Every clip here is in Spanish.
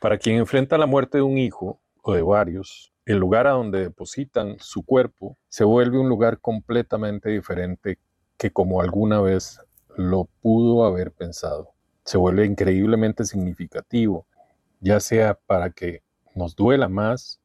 Para quien enfrenta la muerte de un hijo o de varios, el lugar a donde depositan su cuerpo se vuelve un lugar completamente diferente que como alguna vez lo pudo haber pensado. Se vuelve increíblemente significativo, ya sea para que nos duela más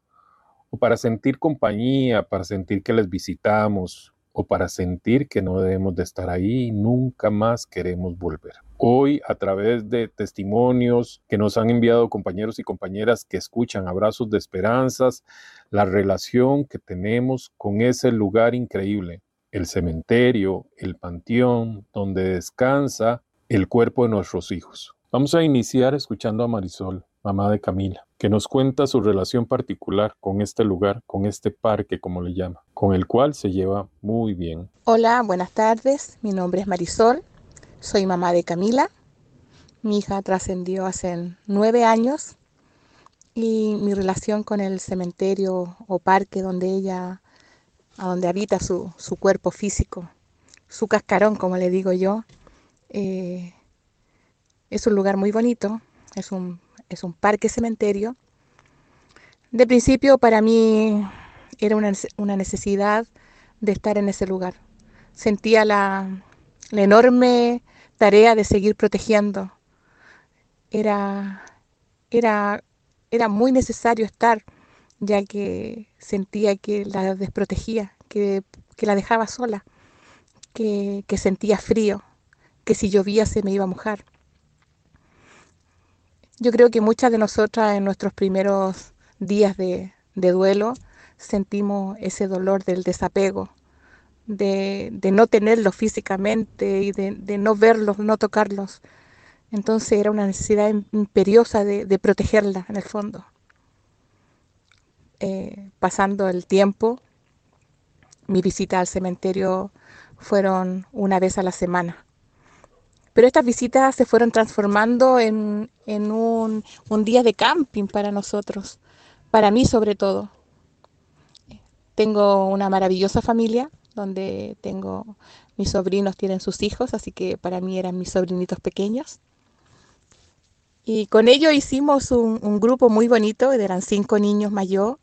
o para sentir compañía, para sentir que les visitamos, o para sentir que no debemos de estar ahí y nunca más queremos volver. Hoy, a través de testimonios que nos han enviado compañeros y compañeras que escuchan abrazos de esperanzas, la relación que tenemos con ese lugar increíble, el cementerio, el panteón, donde descansa el cuerpo de nuestros hijos. Vamos a iniciar escuchando a Marisol mamá de Camila, que nos cuenta su relación particular con este lugar, con este parque, como le llama, con el cual se lleva muy bien. Hola, buenas tardes. Mi nombre es Marisol. Soy mamá de Camila. Mi hija trascendió hace nueve años y mi relación con el cementerio o parque donde ella, a donde habita su, cuerpo físico, su cascarón, como le digo yo, eh, es un lugar muy bonito, es un es un parque cementerio. De principio para mí era una, necesidad de estar en ese lugar. Sentía la, enorme tarea de seguir protegiendo. Era, era, era muy necesario estar, ya que sentía que la desprotegía, que, la dejaba sola, que, que sentía frío, que si llovía se me iba a mojar. Yo creo que muchas de nosotras en nuestros primeros días de, duelo sentimos ese dolor del desapego, de, no tenerlos físicamente y de, no verlos, no tocarlos. Entonces era una necesidad imperiosa de, protegerla en el fondo. Eh, pasando el tiempo, mi visita al cementerio fueron una vez a la semana. Pero estas visitas se fueron transformando en, un, día de camping para nosotros, para mí sobre todo. Tengo una maravillosa familia donde tengo mis sobrinos tienen sus hijos, así que para mí eran mis sobrinitos pequeños. Y con ellos hicimos un, grupo muy bonito, eran cinco niños más yo,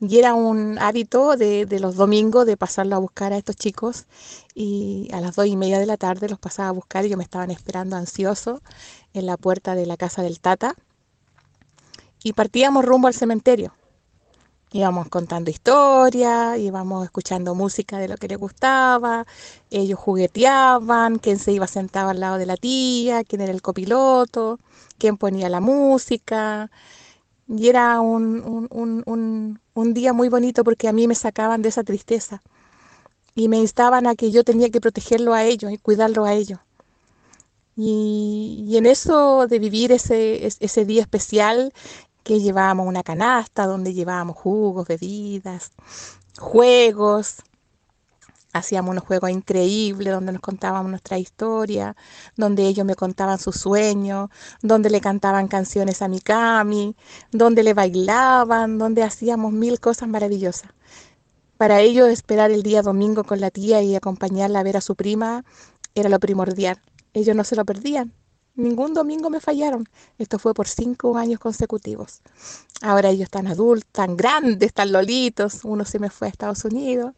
y era un hábito de, los domingos de pasarlo a buscar a estos chicos y a las dos y media de la tarde los pasaba a buscar y yo me estaban esperando ansioso en la puerta de la casa del Tata y partíamos rumbo al cementerio. Íbamos contando historias, íbamos escuchando música de lo que les gustaba, ellos jugueteaban, quién se iba sentado al lado de la tía, quién era el copiloto, quién ponía la música. Y era un, un, día muy bonito porque a mí me sacaban de esa tristeza y me instaban a que yo tenía que protegerlo a ellos y cuidarlo a ellos. Y, en eso de vivir ese, ese día especial que llevábamos una canasta donde llevábamos jugos, bebidas, juegos, hacíamos unos juegos increíbles donde nos contábamos nuestra historia, donde ellos me contaban sus sueños, donde le cantaban canciones a Mikami, donde le bailaban, donde hacíamos mil cosas maravillosas. Para ellos esperar el día domingo con la tía y acompañarla a ver a su prima era lo primordial. Ellos no se lo perdían. Ningún domingo me fallaron. Esto fue por cinco años consecutivos. Ahora ellos están adultos, tan grandes, tan lolitos. Uno se me fue a Estados Unidos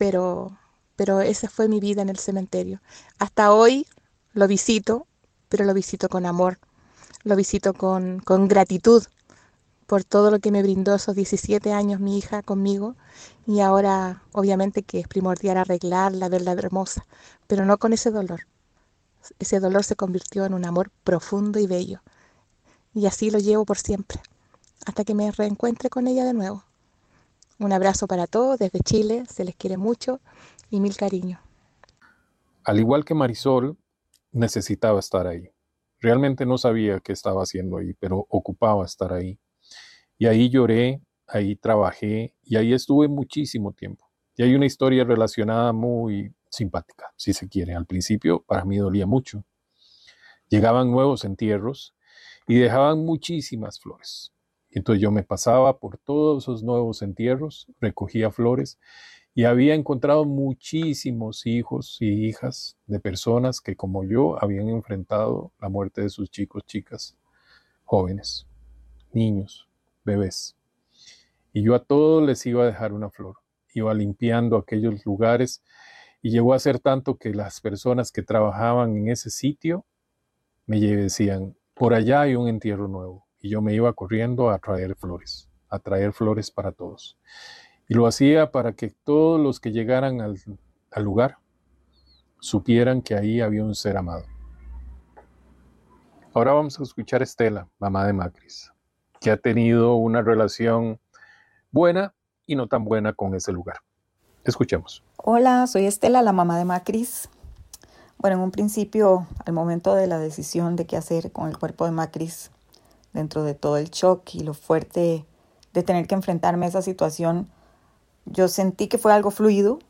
pero, pero esa fue mi vida en el cementerio. Hasta hoy lo visito, pero lo visito con amor, lo visito con, con gratitud por todo lo que me brindó esos 17 años mi hija conmigo y ahora obviamente que es primordial arreglarla, verla hermosa, pero no con ese dolor. Ese dolor se convirtió en un amor profundo y bello y así lo llevo por siempre, hasta que me reencuentre con ella de nuevo. Un abrazo para todos desde Chile, se les quiere mucho y mil cariños. Al igual que Marisol, necesitaba estar ahí. Realmente no sabía qué estaba haciendo ahí, pero ocupaba estar ahí. Y ahí lloré, ahí trabajé y ahí estuve muchísimo tiempo. Y hay una historia relacionada muy simpática, si se quiere. Al principio para mí dolía mucho. Llegaban nuevos entierros y dejaban muchísimas flores. Entonces yo me pasaba por todos esos nuevos entierros, recogía flores y había encontrado muchísimos hijos y hijas de personas que como yo habían enfrentado la muerte de sus chicos, chicas, jóvenes. niños, bebés. Y yo a todos les iba a dejar una flor. Iba limpiando aquellos lugares y llegó a ser tanto que las personas que trabajaban en ese sitio me decían, por allá hay un entierro nuevo. Y yo me iba corriendo a traer flores, a traer flores para todos. Y lo hacía para que todos los que llegaran al, lugar supieran que ahí había un ser amado. Ahora vamos a escuchar a Estela, mamá de Macris, que ha tenido una relación buena y no tan buena con ese lugar. Escuchemos. Hola, soy Estela, la mamá de Macris. Bueno, en un principio, al momento de la decisión de qué hacer con el cuerpo de Macris, dentro de todo el shock y lo fuerte de tener que enfrentarme a esa situación, yo sentí que fue algo fluido.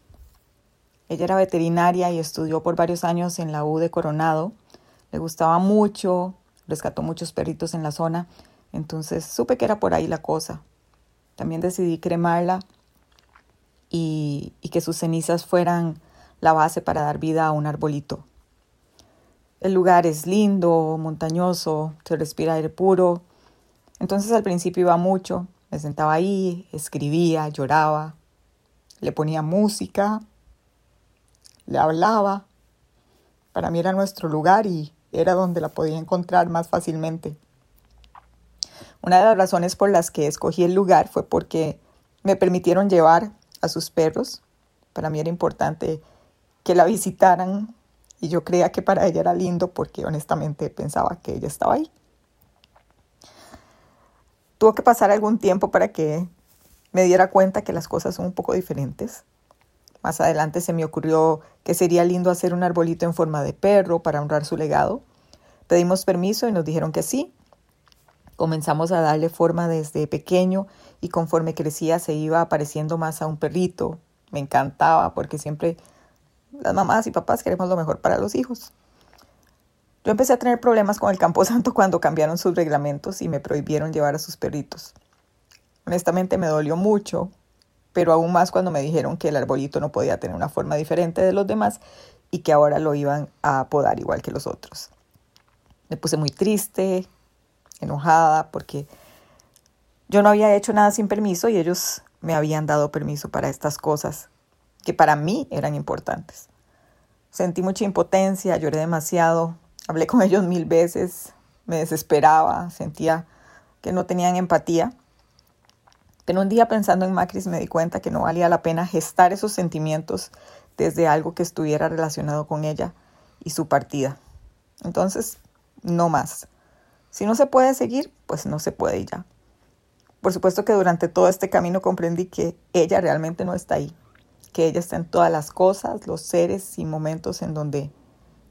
Ella era veterinaria y estudió por varios años en la U de Coronado. Le gustaba mucho, rescató muchos perritos en la zona, entonces supe que era por ahí la cosa. También decidí cremarla y, que sus cenizas fueran la base para dar vida a un arbolito. El lugar es lindo, montañoso, se respira aire puro. Entonces al principio iba mucho, me sentaba ahí, escribía, lloraba, le ponía música, le hablaba. Para mí era nuestro lugar y era donde la podía encontrar más fácilmente. Una de las razones por las que escogí el lugar fue porque me permitieron llevar a sus perros. Para mí era importante que la visitaran y yo creía que para ella era lindo porque honestamente pensaba que ella estaba ahí. Tuvo que pasar algún tiempo para que me diera cuenta que las cosas son un poco diferentes. Más adelante se me ocurrió que sería lindo hacer un arbolito en forma de perro para honrar su legado. Pedimos permiso y nos dijeron que sí. Comenzamos a darle forma desde pequeño y conforme crecía se iba apareciendo más a un perrito. Me encantaba porque siempre las mamás y papás queremos lo mejor para los hijos. Yo empecé a tener problemas con el Camposanto cuando cambiaron sus reglamentos y me prohibieron llevar a sus perritos. Honestamente me dolió mucho, pero aún más cuando me dijeron que el arbolito no podía tener una forma diferente de los demás y que ahora lo iban a podar igual que los otros. Me puse muy triste, enojada, porque yo no había hecho nada sin permiso y ellos me habían dado permiso para estas cosas que para mí eran importantes. Sentí mucha impotencia, lloré demasiado, hablé con ellos mil veces, me desesperaba, sentía que no tenían empatía. Pero un día pensando en Macris me di cuenta que no valía la pena gestar esos sentimientos desde algo que estuviera relacionado con ella y su partida. Entonces, no más. Si no se puede seguir, pues no se puede ya. Por supuesto que durante todo este camino comprendí que ella realmente no está ahí, que ella está en todas las cosas, los seres y momentos en donde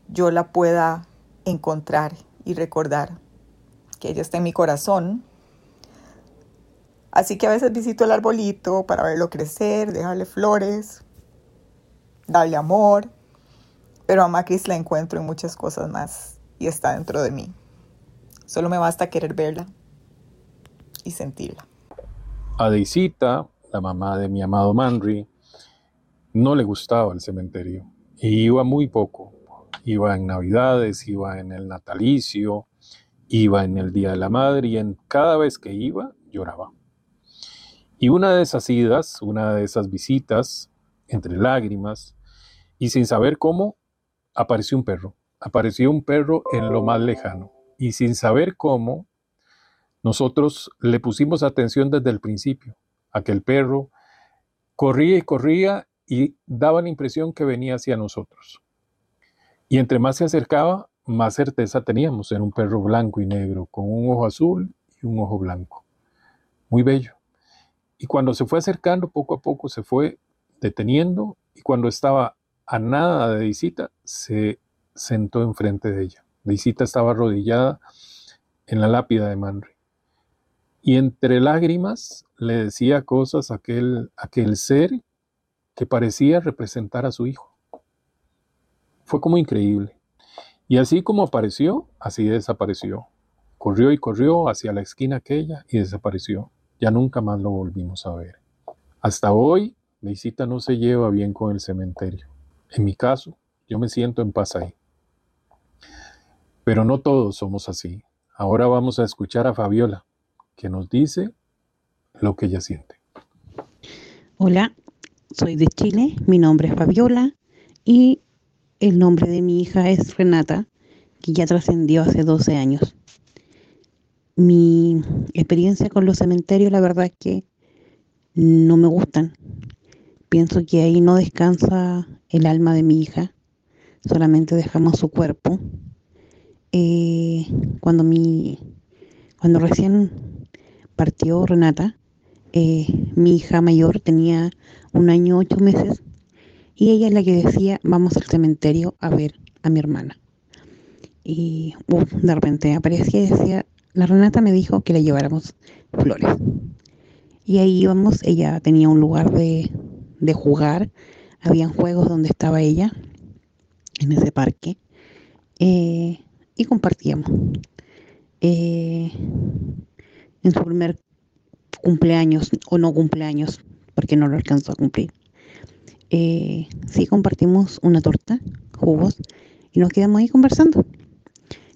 yo la pueda encontrar y recordar, que ella está en mi corazón. Así que a veces visito el arbolito para verlo crecer, dejarle flores, darle amor, pero a Macris la encuentro en muchas cosas más y está dentro de mí. Solo me basta querer verla y sentirla. A Deisita, la mamá de mi amado Manry, no le gustaba el cementerio y iba muy poco. Iba en Navidades, iba en el natalicio, iba en el Día de la Madre y en cada vez que iba lloraba. Y una de esas idas, una de esas visitas, entre lágrimas y sin saber cómo, apareció un perro. Apareció un perro en lo más lejano. Y sin saber cómo, nosotros le pusimos atención desde el principio. Aquel perro corría y corría y daba la impresión que venía hacia nosotros. Y entre más se acercaba, más certeza teníamos. Era un perro blanco y negro, con un ojo azul y un ojo blanco. Muy bello. Y cuando se fue acercando, poco a poco se fue deteniendo y cuando estaba a nada de visita, se sentó enfrente de ella. Visita estaba arrodillada en la lápida de Manri. Y entre lágrimas le decía cosas a aquel, aquel ser que parecía representar a su hijo. Fue como increíble. Y así como apareció, así desapareció. Corrió y corrió hacia la esquina aquella y desapareció. Ya nunca más lo volvimos a ver. Hasta hoy, visita no se lleva bien con el cementerio. En mi caso, yo me siento en paz ahí. Pero no todos somos así. Ahora vamos a escuchar a Fabiola, que nos dice lo que ella siente. Hola, soy de Chile, mi nombre es Fabiola y el nombre de mi hija es Renata, que ya trascendió hace 12 años. Mi experiencia con los cementerios, la verdad es que no me gustan. Pienso que ahí no descansa el alma de mi hija, solamente dejamos su cuerpo. Eh, cuando, mi, cuando recién partió Renata, eh, mi hija mayor tenía un año ocho meses y ella es la que decía vamos al cementerio a ver a mi hermana. Y de repente aparecía y decía, la Renata me dijo que le lleváramos flores. Y ahí íbamos, ella tenía un lugar de, de jugar, habían juegos donde estaba ella, en ese parque, eh, y compartíamos. Eh, en su primer cumpleaños o no cumpleaños, porque no lo alcanzó a cumplir. Eh, sí compartimos una torta, jugos, y nos quedamos ahí conversando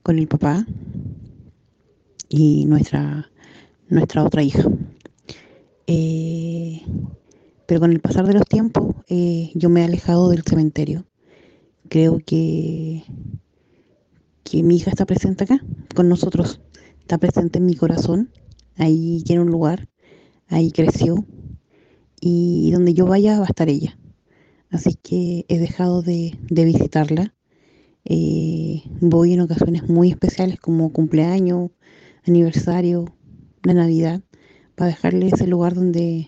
con el papá y nuestra, nuestra otra hija. Eh, pero con el pasar de los tiempos eh, yo me he alejado del cementerio. Creo que, que mi hija está presente acá con nosotros, está presente en mi corazón, ahí tiene un lugar, ahí creció y donde yo vaya va a estar ella. Así que he dejado de, visitarla. Eh, voy en ocasiones muy especiales como cumpleaños, aniversario, de Navidad, para dejarle ese lugar donde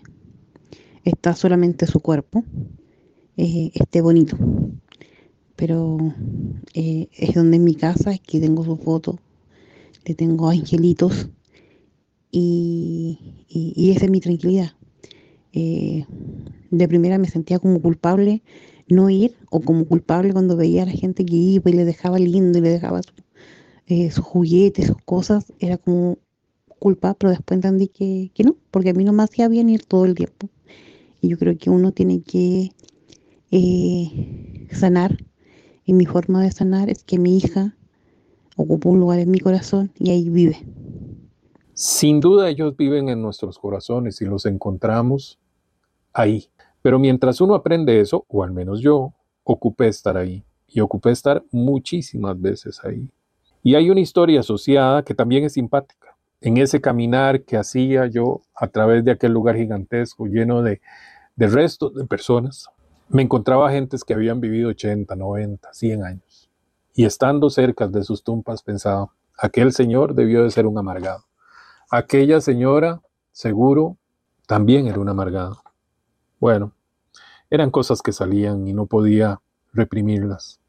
está solamente su cuerpo, eh, esté bonito. Pero eh, es donde en mi casa es que tengo su foto, le tengo angelitos y, y, esa es mi tranquilidad. Eh, de primera me sentía como culpable no ir o como culpable cuando veía a la gente que iba y le dejaba lindo y le dejaba eh, sus juguetes, sus cosas, era como culpa, pero después entendí que, que, no, porque a mí no me hacía bien ir todo el tiempo. Y yo creo que uno tiene que eh, sanar, y mi forma de sanar es que mi hija ocupa un lugar en mi corazón y ahí vive. Sin duda ellos viven en nuestros corazones y los encontramos ahí. Pero mientras uno aprende eso, o al menos yo, ocupé estar ahí. Y ocupé estar muchísimas veces ahí. Y hay una historia asociada que también es simpática. En ese caminar que hacía yo a través de aquel lugar gigantesco lleno de, de restos de personas, me encontraba gentes que habían vivido 80, 90, 100 años. Y estando cerca de sus tumbas pensaba, aquel señor debió de ser un amargado. Aquella señora, seguro, también era un amargado. Bueno, eran cosas que salían y no podía reprimirlas.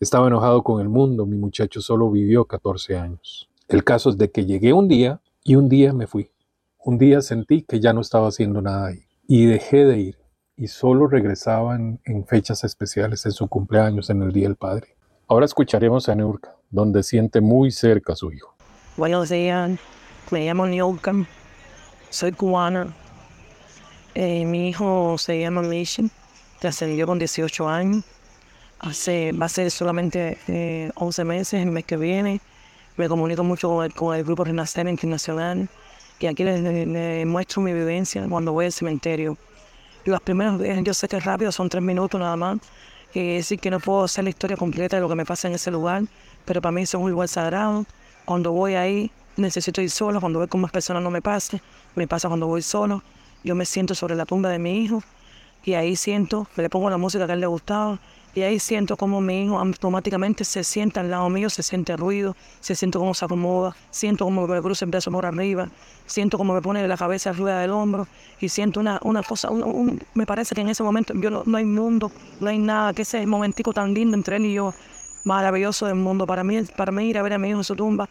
Estaba enojado con el mundo, mi muchacho solo vivió 14 años. El caso es de que llegué un día y un día me fui. Un día sentí que ya no estaba haciendo nada ahí y dejé de ir y solo regresaba en, fechas especiales, en su cumpleaños, en el Día del Padre. Ahora escucharemos a Neurka, donde siente muy cerca a su hijo. Buenos días, me llamo Niurka, soy cubana. Eh, mi hijo se llama Mission, ascendió con 18 años hace, va a ser solamente eh, 11 meses, el mes que viene. Me comunico mucho con el, con el Grupo Renacer Internacional y aquí les, muestro mi vivencia cuando voy al cementerio. Las primeras veces, yo sé que es rápido, son tres minutos nada más, que decir que no puedo hacer la historia completa de lo que me pasa en ese lugar, pero para mí es un lugar sagrado. Cuando voy ahí, necesito ir solo, cuando voy con más personas no me pasa, me pasa cuando voy solo. Yo me siento sobre la tumba de mi hijo y ahí siento, le pongo la música que a él le gustaba y ahí siento como mi hijo automáticamente se sienta al lado mío, se siente ruido, se siente cómo se acomoda, siento como me cruza el brazo por arriba, siento como me pone la cabeza arriba del hombro y siento una, una cosa, me parece que en ese momento yo no, hay mundo, no hay nada, que ese momentico tan lindo entre él y yo, maravilloso del mundo. Para mí, para mí ir a ver a mi hijo en su tumba,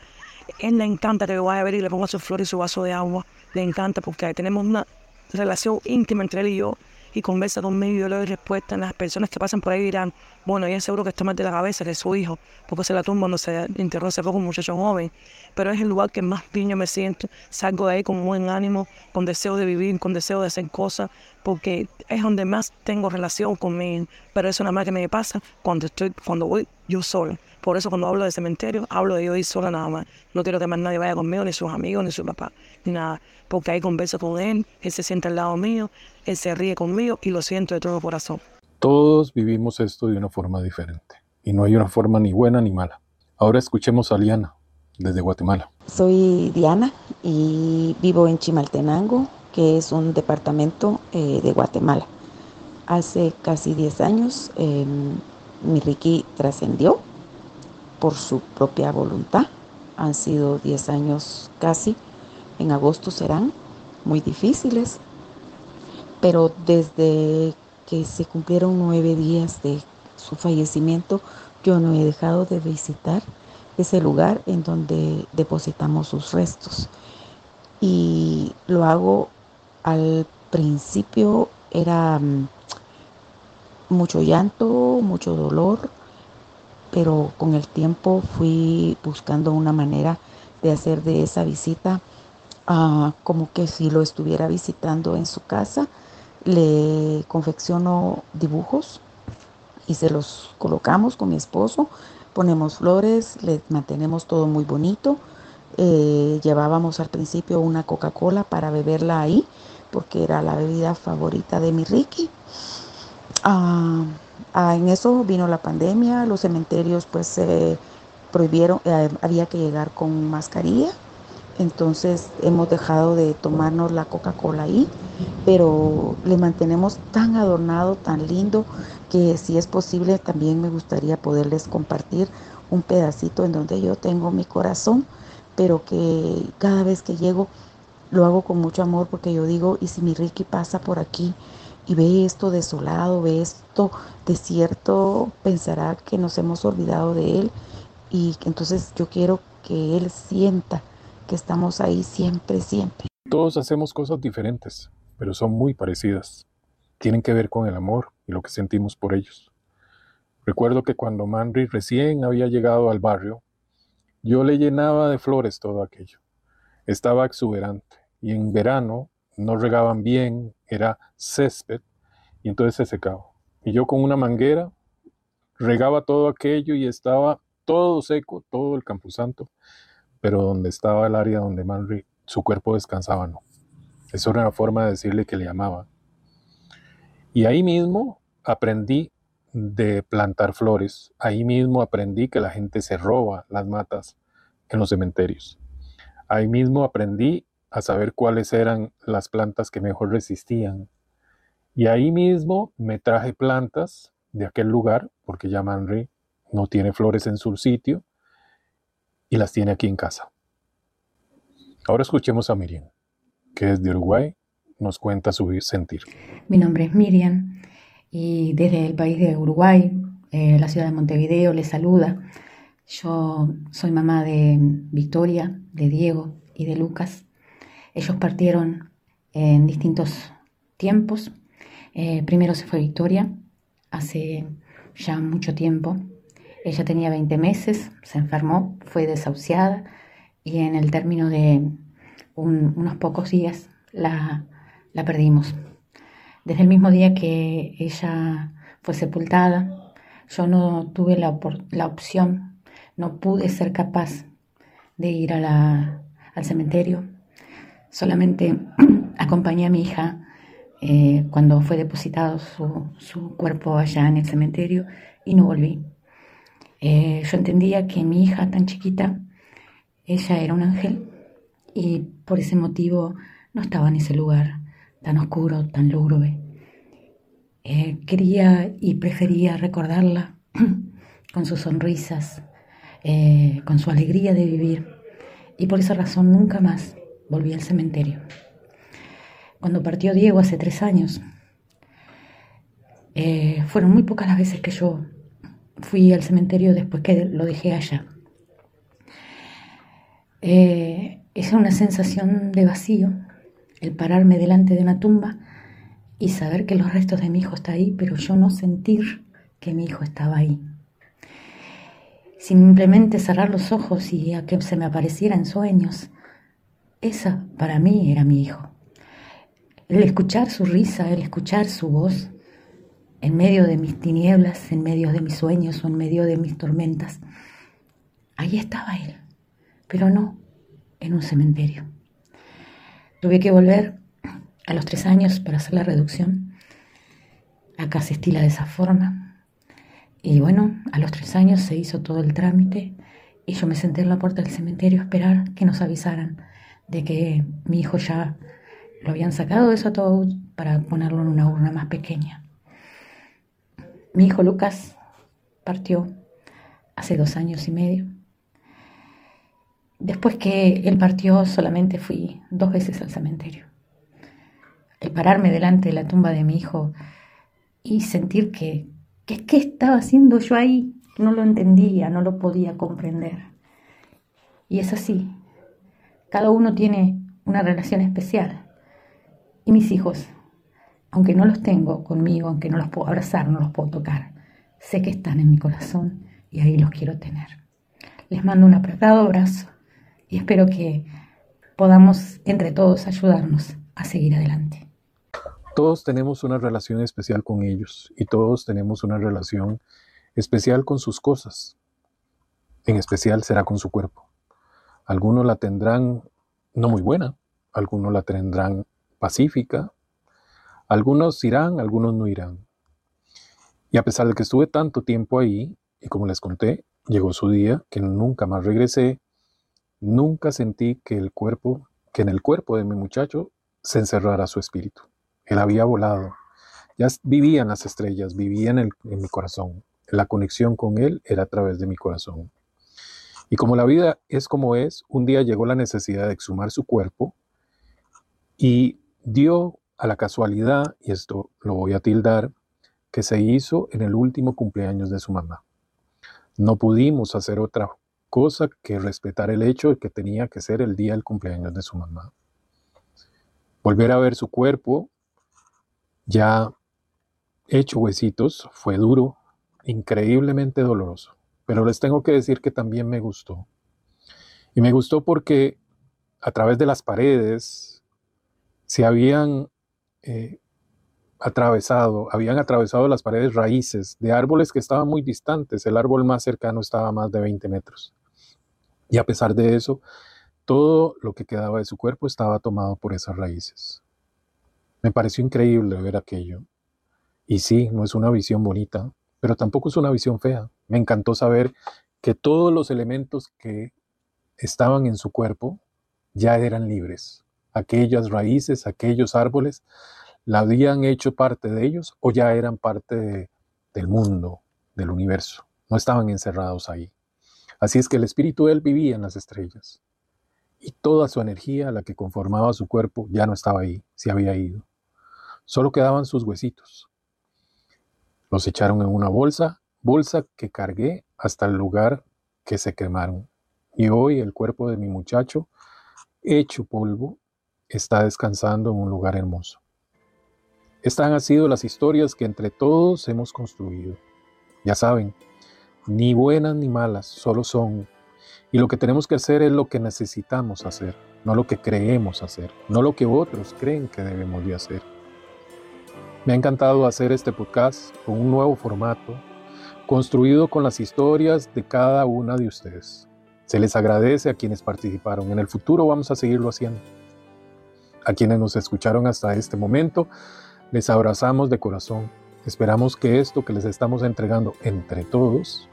él le encanta que yo vaya a ver y le ponga su flor y su vaso de agua, le encanta porque tenemos una relación íntima entre él y yo y conversa conmigo y yo le doy respuesta. Las personas que pasan por ahí dirán, bueno, ella seguro que está mal de la cabeza, que es su hijo, porque se la tumba cuando se enterró hace poco un muchacho joven. Pero es el lugar que más piño me siento. Salgo de ahí con buen ánimo, con deseo de vivir, con deseo de hacer cosas, porque es donde más tengo relación conmigo. Pero eso nada más que me pasa cuando, estoy, cuando voy yo solo Por eso cuando hablo de cementerio, hablo de yo ir sola nada más. No quiero que más nadie vaya conmigo, ni sus amigos, ni su papá, ni nada. Porque ahí converso con él, él se siente al lado mío, él se ríe conmigo y lo siento de todo corazón. Todos vivimos esto de una forma diferente. Y no hay una forma ni buena ni mala. Ahora escuchemos a Liana, desde Guatemala. Soy Diana y vivo en Chimaltenango, que es un departamento eh, de Guatemala. Hace casi 10 años eh, mi Ricky trascendió por su propia voluntad. Han sido 10 años casi, en agosto serán muy difíciles, pero desde que se cumplieron nueve días de su fallecimiento, yo no he dejado de visitar ese lugar en donde depositamos sus restos. Y lo hago al principio, era mm, mucho llanto, mucho dolor, pero con el tiempo fui buscando una manera de hacer de esa visita uh, como que si lo estuviera visitando en su casa. Le confecciono dibujos y se los colocamos con mi esposo, ponemos flores, le mantenemos todo muy bonito. Eh, llevábamos al principio una Coca-Cola para beberla ahí, porque era la bebida favorita de mi Ricky. Ah, ah, en eso vino la pandemia, los cementerios pues se prohibieron, eh, había que llegar con mascarilla, entonces hemos dejado de tomarnos la Coca-Cola ahí, pero le mantenemos tan adornado, tan lindo, que si es posible también me gustaría poderles compartir un pedacito en donde yo tengo mi corazón, pero que cada vez que llego lo hago con mucho amor porque yo digo, y si mi Ricky pasa por aquí y ve esto desolado, ve esto desierto, pensará que nos hemos olvidado de él y entonces yo quiero que él sienta que estamos ahí siempre, siempre. Todos hacemos cosas diferentes, pero son muy parecidas. Tienen que ver con el amor y lo que sentimos por ellos. Recuerdo que cuando Manry recién había llegado al barrio, yo le llenaba de flores todo aquello. Estaba exuberante y en verano no regaban bien, era césped y entonces se secaba. Y yo con una manguera regaba todo aquello y estaba todo seco, todo el Camposanto, pero donde estaba el área donde Manry, su cuerpo descansaba, no. Eso era una forma de decirle que le amaba. Y ahí mismo aprendí de plantar flores. Ahí mismo aprendí que la gente se roba las matas en los cementerios. Ahí mismo aprendí a saber cuáles eran las plantas que mejor resistían. Y ahí mismo me traje plantas de aquel lugar, porque ya Manri no tiene flores en su sitio, y las tiene aquí en casa. Ahora escuchemos a Miriam, que es de Uruguay, nos cuenta su sentir. Mi nombre es Miriam y desde el país de Uruguay, eh, la ciudad de Montevideo, les saluda. Yo soy mamá de Victoria, de Diego y de Lucas. Ellos partieron en distintos tiempos. Eh, primero se fue Victoria, hace ya mucho tiempo. Ella tenía 20 meses, se enfermó, fue desahuciada y en el término de unos pocos días la, la perdimos. Desde el mismo día que ella fue sepultada, yo no tuve la, la opción, no pude ser capaz de ir a al cementerio Solamente acompañé a mi hija eh, cuando fue depositado su, cuerpo allá en el cementerio y no volví. Eh, yo entendía que mi hija tan chiquita, ella era un ángel y por ese motivo no estaba en ese lugar tan oscuro, tan lúgubre. Eh, quería y prefería recordarla con sus sonrisas, con su alegría de vivir y por esa razón nunca más volví al cementerio. Cuando partió Diego hace tres años, eh, fueron muy pocas las veces que yo fui al cementerio después que lo dejé allá. Eh, es una sensación de vacío el pararme delante de una tumba y saber que los restos de mi hijo están ahí, pero yo no sentir que mi hijo estaba ahí. Simplemente cerrar los ojos y a que se me apareciera en sueños esa para mí era mi hijo. El escuchar su risa, el escuchar su voz, en medio de mis tinieblas, en medio de mis sueños o en medio de mis tormentas, ahí estaba él, pero no en un cementerio. Tuve que volver a los tres años para hacer la reducción. Acá se estila de esa forma. Y bueno, a los tres años se hizo todo el trámite y yo me senté en la puerta del cementerio a esperar que nos avisaran de que mi hijo ya lo habían sacado de su ataúd para ponerlo en una urna más pequeña. Mi hijo Lucas partió hace dos años y medio. Después que él partió solamente fui dos veces al cementerio. El pararme delante de la tumba de mi hijo y sentir que, que qué estaba haciendo yo ahí, no lo entendía, no lo podía comprender. Y es así. Cada uno tiene una relación especial. Y mis hijos, aunque no los tengo conmigo, aunque no los puedo abrazar, no los puedo tocar, sé que están en mi corazón y ahí los quiero tener. Les mando un apretado abrazo y espero que podamos entre todos ayudarnos a seguir adelante. Todos tenemos una relación especial con ellos y todos tenemos una relación especial con sus cosas. En especial será con su cuerpo. Algunos la tendrán no muy buena, algunos la tendrán pacífica, algunos irán, algunos no irán. Y a pesar de que estuve tanto tiempo ahí, y como les conté, llegó su día que nunca más regresé, nunca sentí que el cuerpo, que en el cuerpo de mi muchacho se encerrara su espíritu. Él había volado. Ya vivía en las estrellas, vivía en, en mi corazón. La conexión con él era a través de mi corazón. Y como la vida es como es, un día llegó la necesidad de exhumar su cuerpo y dio a la casualidad, y esto lo voy a tildar, que se hizo en el último cumpleaños de su mamá. No pudimos hacer otra cosa que respetar el hecho de que tenía que ser el día del cumpleaños de su mamá. Volver a ver su cuerpo ya hecho huesitos fue duro, increíblemente doloroso. Pero les tengo que decir que también me gustó. Y me gustó porque a través de las paredes se habían eh, atravesado, habían atravesado las paredes raíces de árboles que estaban muy distantes. El árbol más cercano estaba a más de 20 metros. Y a pesar de eso, todo lo que quedaba de su cuerpo estaba tomado por esas raíces. Me pareció increíble ver aquello. Y sí, no es una visión bonita, pero tampoco es una visión fea. Me encantó saber que todos los elementos que estaban en su cuerpo ya eran libres. Aquellas raíces, aquellos árboles, la habían hecho parte de ellos o ya eran parte del mundo, del universo. No estaban encerrados ahí. Así es que el espíritu de él vivía en las estrellas. Y toda su energía, la que conformaba su cuerpo, ya no estaba ahí, se había ido. Solo quedaban sus huesitos. Los echaron en una bolsa, bolsa que cargué hasta el lugar que se quemaron. Y hoy el cuerpo de mi muchacho, hecho polvo, está descansando en un lugar hermoso. Estas han sido las historias que entre todos hemos construido. Ya saben, ni buenas ni malas, solo son. Y lo que tenemos que hacer es lo que necesitamos hacer, no lo que creemos hacer, no lo que otros creen que debemos de hacer. Me ha encantado hacer este podcast con un nuevo formato, construido con las historias de cada una de ustedes. Se les agradece a quienes participaron. En el futuro vamos a seguirlo haciendo. A quienes nos escucharon hasta este momento, les abrazamos de corazón. Esperamos que esto que les estamos entregando entre todos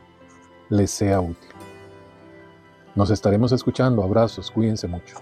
les sea útil. Nos estaremos escuchando. Abrazos. Cuídense mucho.